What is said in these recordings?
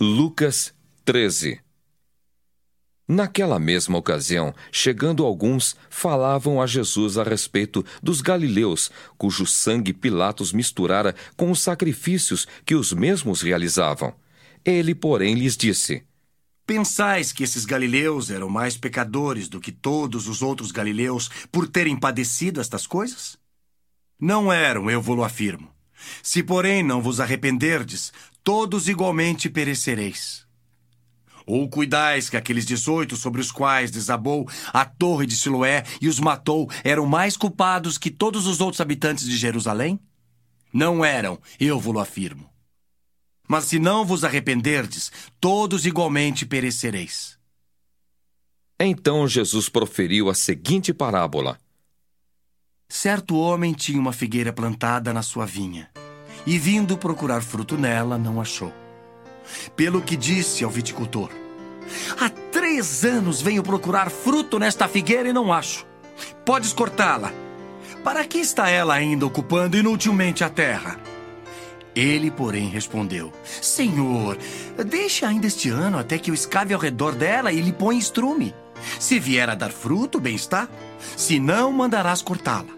Lucas 13 Naquela mesma ocasião, chegando alguns, falavam a Jesus a respeito dos galileus, cujo sangue Pilatos misturara com os sacrifícios que os mesmos realizavam. Ele, porém, lhes disse: Pensais que esses galileus eram mais pecadores do que todos os outros galileus por terem padecido estas coisas? Não eram, eu vou-lo afirmo. Se, porém, não vos arrependerdes, todos igualmente perecereis. Ou cuidais que aqueles dezoito sobre os quais desabou a torre de Siloé e os matou eram mais culpados que todos os outros habitantes de Jerusalém? Não eram, eu vou-lo afirmo. Mas se não vos arrependerdes, todos igualmente perecereis. Então Jesus proferiu a seguinte parábola: Certo homem tinha uma figueira plantada na sua vinha, e vindo procurar fruto nela, não achou. Pelo que disse ao viticultor: Há três anos venho procurar fruto nesta figueira e não acho. Podes cortá-la. Para que está ela ainda ocupando inutilmente a terra? Ele, porém, respondeu: Senhor, deixe ainda este ano até que eu escave ao redor dela e lhe ponha estrume. Se vier a dar fruto, bem está. Se não, mandarás cortá-la.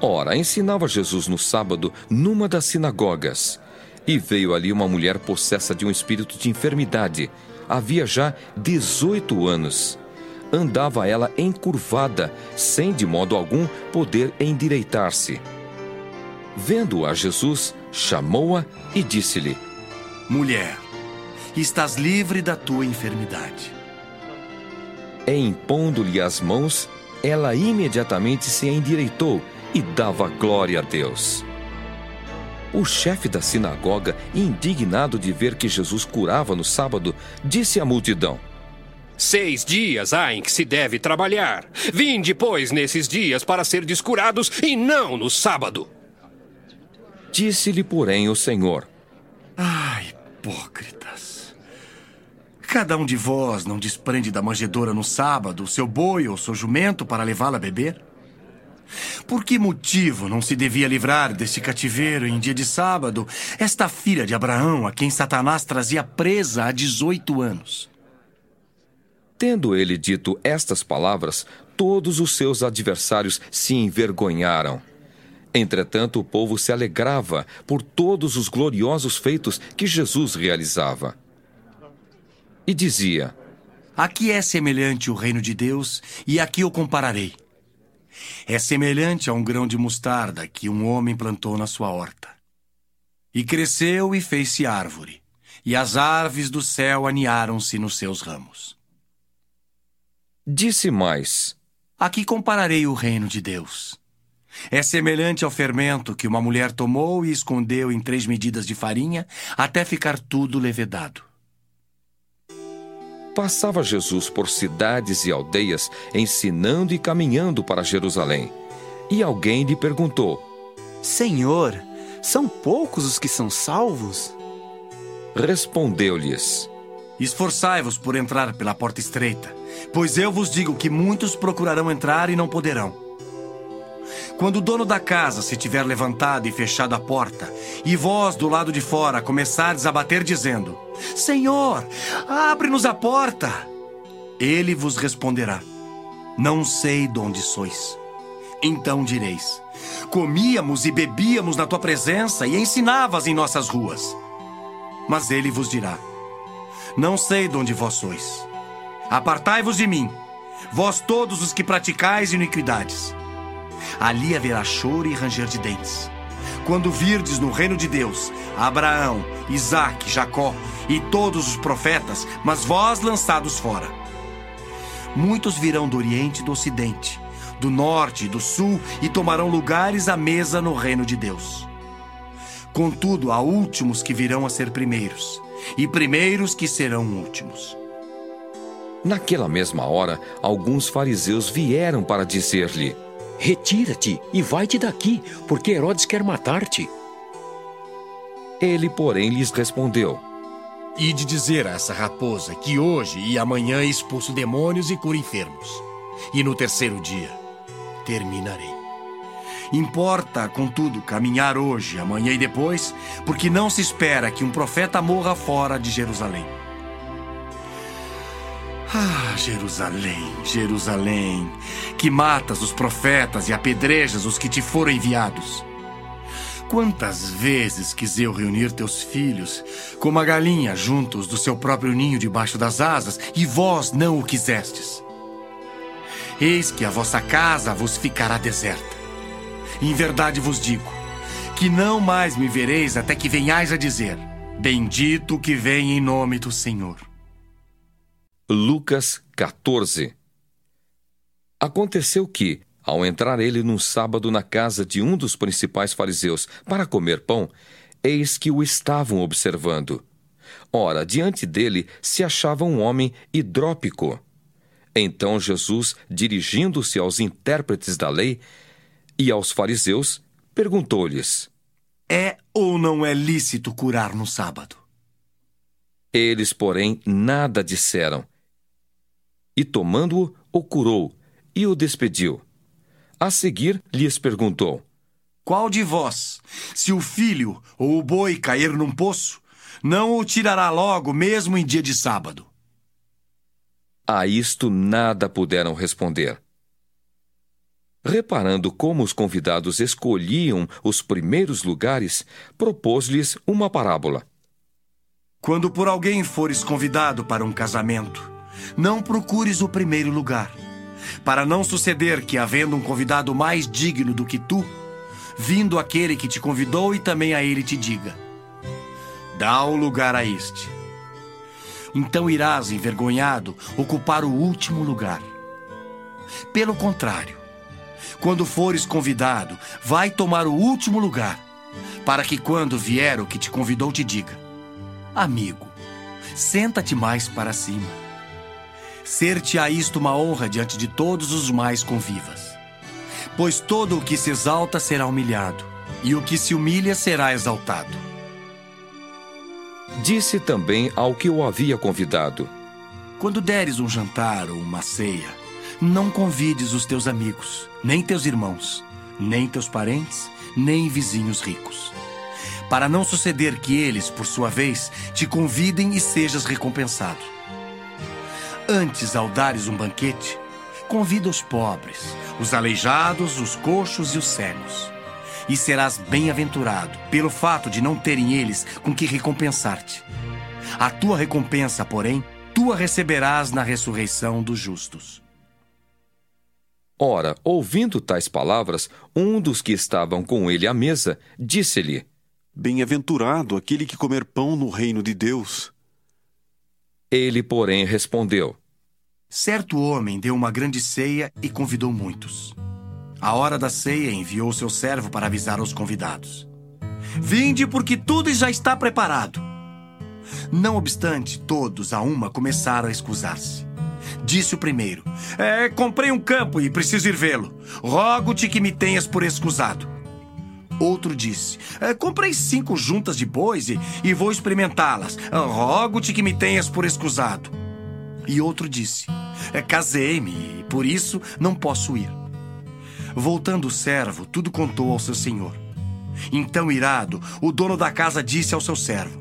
Ora, ensinava Jesus no sábado numa das sinagogas. E veio ali uma mulher possessa de um espírito de enfermidade. Havia já 18 anos. Andava ela encurvada, sem de modo algum poder endireitar-se. Vendo a Jesus, chamou-a e disse-lhe: Mulher, estás livre da tua enfermidade. E impondo-lhe as mãos, ela imediatamente se endireitou e dava glória a Deus. O chefe da sinagoga, indignado de ver que Jesus curava no sábado, disse à multidão: Seis dias há em que se deve trabalhar. Vinde, pois, nesses dias para ser descurados e não no sábado. Disse-lhe, porém, o Senhor: Ah, hipócritas! Cada um de vós não desprende da manjedoura no sábado o seu boi ou seu jumento para levá-la a beber? Por que motivo não se devia livrar deste cativeiro em dia de sábado esta filha de Abraão, a quem Satanás trazia presa há 18 anos? Tendo ele dito estas palavras, todos os seus adversários se envergonharam. Entretanto, o povo se alegrava por todos os gloriosos feitos que Jesus realizava. E dizia: Aqui é semelhante o reino de Deus, e aqui o compararei. É semelhante a um grão de mostarda que um homem plantou na sua horta. E cresceu e fez-se árvore, e as aves do céu aninharam-se nos seus ramos. Disse mais: Aqui compararei o reino de Deus. É semelhante ao fermento que uma mulher tomou e escondeu em três medidas de farinha até ficar tudo levedado. Passava Jesus por cidades e aldeias, ensinando e caminhando para Jerusalém. E alguém lhe perguntou: Senhor, são poucos os que são salvos? Respondeu-lhes: Esforçai-vos por entrar pela porta estreita, pois eu vos digo que muitos procurarão entrar e não poderão. Quando o dono da casa se tiver levantado e fechado a porta, e vós do lado de fora começardes a bater, dizendo: Senhor, abre-nos a porta. Ele vos responderá: Não sei de onde sois. Então direis: Comíamos e bebíamos na tua presença e ensinavas em nossas ruas. Mas ele vos dirá: Não sei de onde vós sois. Apartai-vos de mim, vós todos os que praticais iniquidades. Ali haverá choro e ranger de dentes. Quando virdes no reino de Deus Abraão, Isaque, Jacó e todos os profetas, mas vós lançados fora. Muitos virão do Oriente e do Ocidente, do Norte e do Sul, e tomarão lugares à mesa no reino de Deus. Contudo, há últimos que virão a ser primeiros, e primeiros que serão últimos. Naquela mesma hora, alguns fariseus vieram para dizer-lhe: Retira-te e vai-te daqui, porque Herodes quer matar-te. Ele, porém, lhes respondeu: E de dizer a essa raposa que hoje e amanhã expulso demônios e curo enfermos, e no terceiro dia terminarei. Importa, contudo, caminhar hoje, amanhã e depois, porque não se espera que um profeta morra fora de Jerusalém. Ah, Jerusalém, Jerusalém, que matas os profetas e apedrejas os que te foram enviados. Quantas vezes quis eu reunir teus filhos, como a galinha juntos do seu próprio ninho debaixo das asas, e vós não o quisestes. Eis que a vossa casa vos ficará deserta. Em verdade vos digo, que não mais me vereis até que venhais a dizer: Bendito que vem em nome do Senhor. Lucas 14 Aconteceu que, ao entrar ele num sábado na casa de um dos principais fariseus para comer pão, eis que o estavam observando. Ora, diante dele se achava um homem hidrópico. Então Jesus, dirigindo-se aos intérpretes da lei e aos fariseus, perguntou-lhes: É ou não é lícito curar no sábado? Eles, porém, nada disseram. E tomando-o, o curou e o despediu. A seguir, lhes perguntou: Qual de vós, se o filho ou o boi cair num poço, não o tirará logo, mesmo em dia de sábado? A isto nada puderam responder. Reparando como os convidados escolhiam os primeiros lugares, propôs-lhes uma parábola. Quando por alguém fores convidado para um casamento, não procures o primeiro lugar, para não suceder que, havendo um convidado mais digno do que tu, vindo aquele que te convidou e também a ele te diga: Dá o lugar a este. Então irás, envergonhado, ocupar o último lugar. Pelo contrário, quando fores convidado, vai tomar o último lugar, para que quando vier o que te convidou te diga: Amigo, senta-te mais para cima. Ser-te-á isto uma honra diante de todos os mais convivas. Pois todo o que se exalta será humilhado, e o que se humilha será exaltado. Disse também ao que o havia convidado: Quando deres um jantar ou uma ceia, não convides os teus amigos, nem teus irmãos, nem teus parentes, nem vizinhos ricos. Para não suceder que eles, por sua vez, te convidem e sejas recompensado. Antes, ao dares um banquete, convida os pobres, os aleijados, os coxos e os cegos. E serás bem-aventurado pelo fato de não terem eles com que recompensar-te. A tua recompensa, porém, tu a receberás na ressurreição dos justos. Ora, ouvindo tais palavras, um dos que estavam com ele à mesa disse-lhe: Bem-aventurado aquele que comer pão no reino de Deus. Ele, porém, respondeu: Certo homem deu uma grande ceia e convidou muitos. À hora da ceia, enviou seu servo para avisar aos convidados: Vinde, porque tudo já está preparado. Não obstante, todos a uma começaram a escusar-se. Disse o primeiro: é, Comprei um campo e preciso ir vê-lo. Rogo-te que me tenhas por escusado. Outro disse: é, Comprei cinco juntas de bois e, e vou experimentá-las. Rogo-te que me tenhas por escusado. E outro disse: é, Casei-me e por isso não posso ir. Voltando o servo, tudo contou ao seu senhor. Então, irado, o dono da casa disse ao seu servo: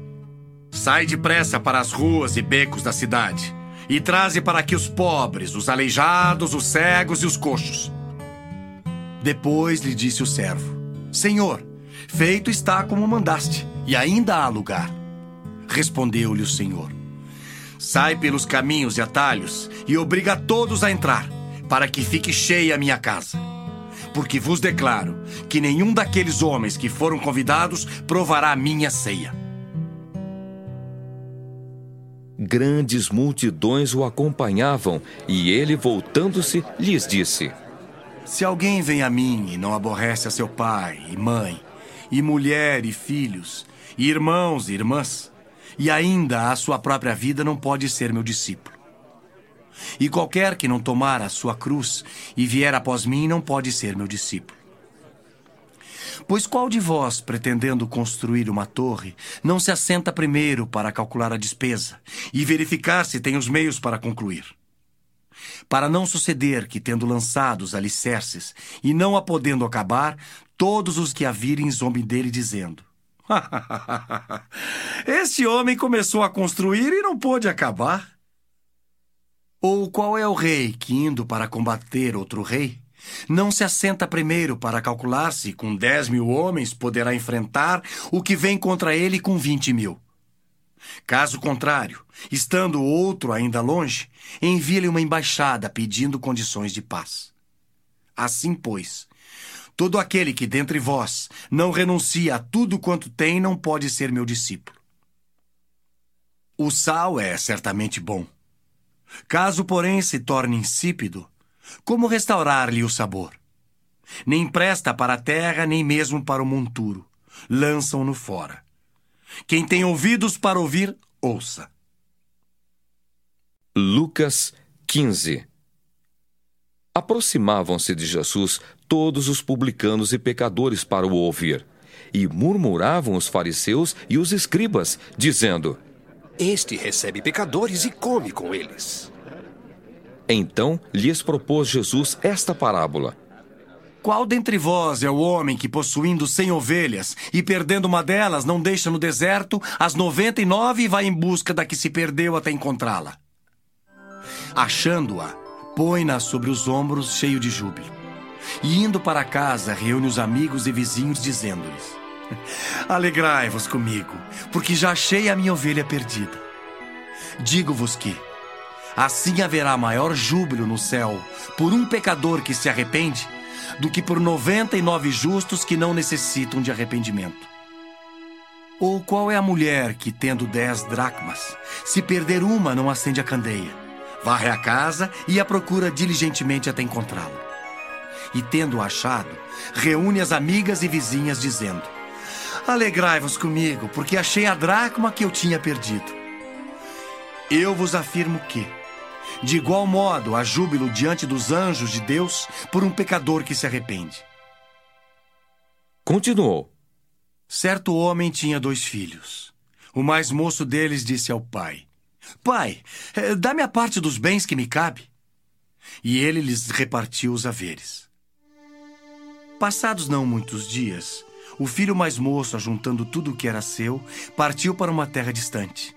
Sai depressa para as ruas e becos da cidade e traze para aqui os pobres, os aleijados, os cegos e os coxos. Depois lhe disse o servo: Senhor, feito está como mandaste, e ainda há lugar. Respondeu-lhe o Senhor: Sai pelos caminhos e atalhos e obriga todos a entrar, para que fique cheia a minha casa. Porque vos declaro que nenhum daqueles homens que foram convidados provará a minha ceia. Grandes multidões o acompanhavam, e ele, voltando-se, lhes disse: Se alguém vem a mim e não aborrece a seu pai e mãe, e mulher e filhos, e irmãos e irmãs, e ainda a sua própria vida não pode ser meu discípulo. E qualquer que não tomar a sua cruz e vier após mim não pode ser meu discípulo. Pois qual de vós, pretendendo construir uma torre, não se assenta primeiro para calcular a despesa e verificar se tem os meios para concluir? Para não suceder que, tendo lançado os alicerces e não a podendo acabar, todos os que a virem zombem dele, dizendo: Este homem começou a construir e não pôde acabar. Ou qual é o rei que, indo para combater outro rei, não se assenta primeiro para calcular se com dez mil homens poderá enfrentar o que vem contra ele com vinte mil? Caso contrário, estando outro ainda longe, envia-lhe uma embaixada pedindo condições de paz. Assim, pois, todo aquele que dentre vós não renuncia a tudo quanto tem não pode ser meu discípulo. O sal é certamente bom. Caso, porém, se torne insípido, como restaurar-lhe o sabor? Nem presta para a terra, nem mesmo para o monturo. Lançam-no fora. Quem tem ouvidos para ouvir, ouça. Lucas 15 Aproximavam-se de Jesus todos os publicanos e pecadores para o ouvir, e murmuravam os fariseus e os escribas, dizendo: Este recebe pecadores e come com eles. Então lhes propôs Jesus esta parábola. Qual dentre vós é o homem que, possuindo cem ovelhas e perdendo uma delas, não deixa no deserto as noventa e nove e vai em busca da que se perdeu até encontrá-la? Achando-a, põe-na sobre os ombros, cheio de júbilo. E indo para casa, reúne os amigos e vizinhos, dizendo-lhes: Alegrai-vos comigo, porque já achei a minha ovelha perdida. Digo-vos que, assim haverá maior júbilo no céu por um pecador que se arrepende do que por noventa e nove justos que não necessitam de arrependimento. Ou qual é a mulher que, tendo dez dracmas, se perder uma, não acende a candeia, varre a casa e a procura diligentemente até encontrá-la? E, tendo achado, reúne as amigas e vizinhas, dizendo: Alegrai-vos comigo, porque achei a dracma que eu tinha perdido. Eu vos afirmo que, de igual modo, há júbilo diante dos anjos de Deus por um pecador que se arrepende. Continuou. Certo homem tinha dois filhos. O mais moço deles disse ao pai: Pai, eh, dá-me a parte dos bens que me cabe. E ele lhes repartiu os haveres. Passados não muitos dias, o filho mais moço, ajuntando tudo o que era seu, partiu para uma terra distante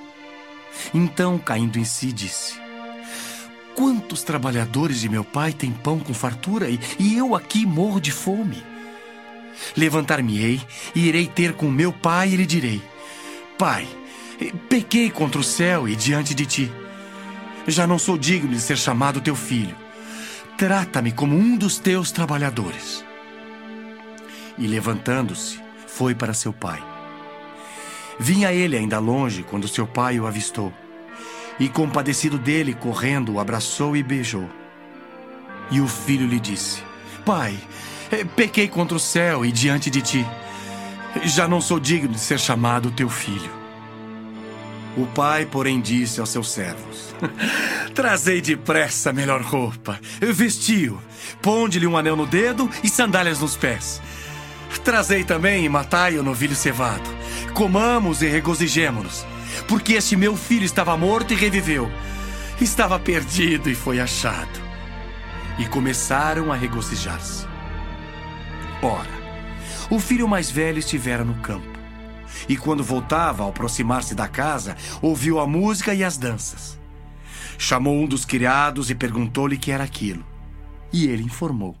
Então, caindo em si, disse: Quantos trabalhadores de meu pai têm pão com fartura e, e eu aqui morro de fome? Levantar-me-ei e irei ter com meu pai e lhe direi: Pai, pequei contra o céu e diante de ti. Já não sou digno de ser chamado teu filho. Trata-me como um dos teus trabalhadores. E levantando-se, foi para seu pai. Vinha ele ainda longe quando seu pai o avistou. E, compadecido dele, correndo, o abraçou e beijou. E o filho lhe disse: Pai, eh, pequei contra o céu e diante de ti. Já não sou digno de ser chamado teu filho. O pai, porém, disse aos seus servos: Trazei depressa a melhor roupa, vestiu, ponde-lhe um anel no dedo e sandálias nos pés. Trazei também e matai o novilho cevado. Comamos e regozijemo-nos, porque este meu filho estava morto e reviveu. Estava perdido e foi achado. E começaram a regozijar-se. Ora, o filho mais velho estivera no campo. E quando voltava, ao aproximar-se da casa, ouviu a música e as danças. Chamou um dos criados e perguntou-lhe que era aquilo. E ele informou.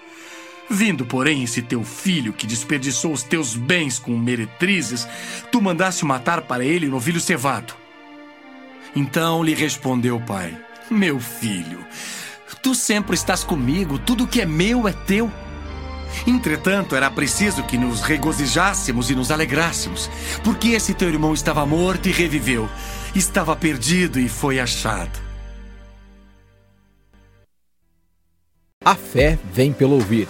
Vindo, porém, esse teu filho que desperdiçou os teus bens com meretrizes, tu mandaste matar para ele o novilho cevado. Então lhe respondeu o pai: Meu filho, tu sempre estás comigo, tudo que é meu é teu. Entretanto, era preciso que nos regozijássemos e nos alegrássemos, porque esse teu irmão estava morto e reviveu, estava perdido e foi achado. A fé vem pelo ouvir